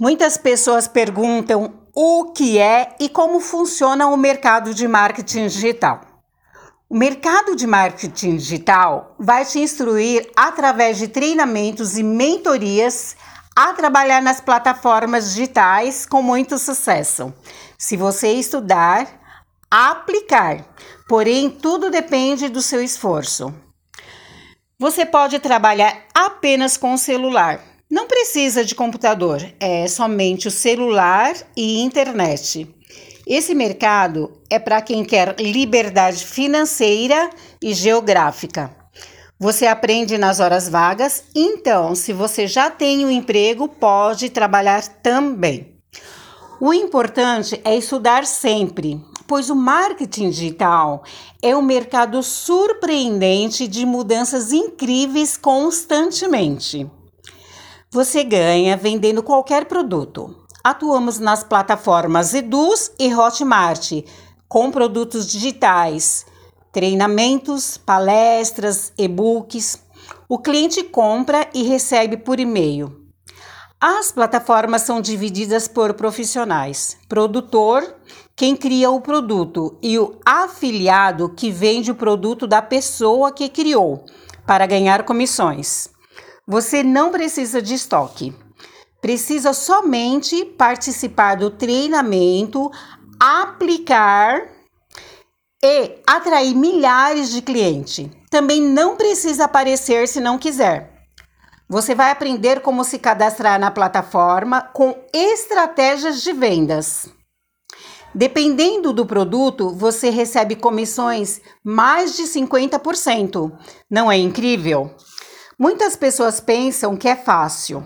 Muitas pessoas perguntam o que é e como funciona o mercado de marketing digital. O mercado de marketing digital vai te instruir através de treinamentos e mentorias a trabalhar nas plataformas digitais com muito sucesso. Se você estudar, aplicar. Porém, tudo depende do seu esforço. Você pode trabalhar apenas com o celular não precisa de computador, é somente o celular e internet. Esse mercado é para quem quer liberdade financeira e geográfica. Você aprende nas horas vagas, então, se você já tem um emprego, pode trabalhar também. O importante é estudar sempre, pois o marketing digital é um mercado surpreendente de mudanças incríveis constantemente. Você ganha vendendo qualquer produto. Atuamos nas plataformas Eduz e Hotmart com produtos digitais, treinamentos, palestras, e-books. O cliente compra e recebe por e-mail. As plataformas são divididas por profissionais: produtor, quem cria o produto, e o afiliado, que vende o produto da pessoa que criou, para ganhar comissões. Você não precisa de estoque. Precisa somente participar do treinamento, aplicar e atrair milhares de clientes. Também não precisa aparecer se não quiser. Você vai aprender como se cadastrar na plataforma com estratégias de vendas. Dependendo do produto, você recebe comissões mais de 50%. Não é incrível? Muitas pessoas pensam que é fácil.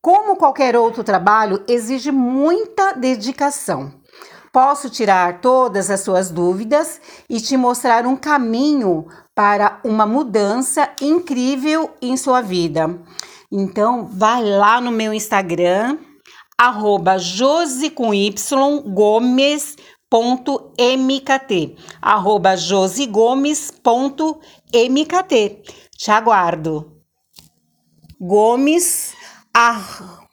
Como qualquer outro trabalho, exige muita dedicação. Posso tirar todas as suas dúvidas e te mostrar um caminho para uma mudança incrível em sua vida. Então, vai lá no meu Instagram, arroba Josi com Y Gomes ponto mkt arroba josigomes.mkt te aguardo. Gomes, ar,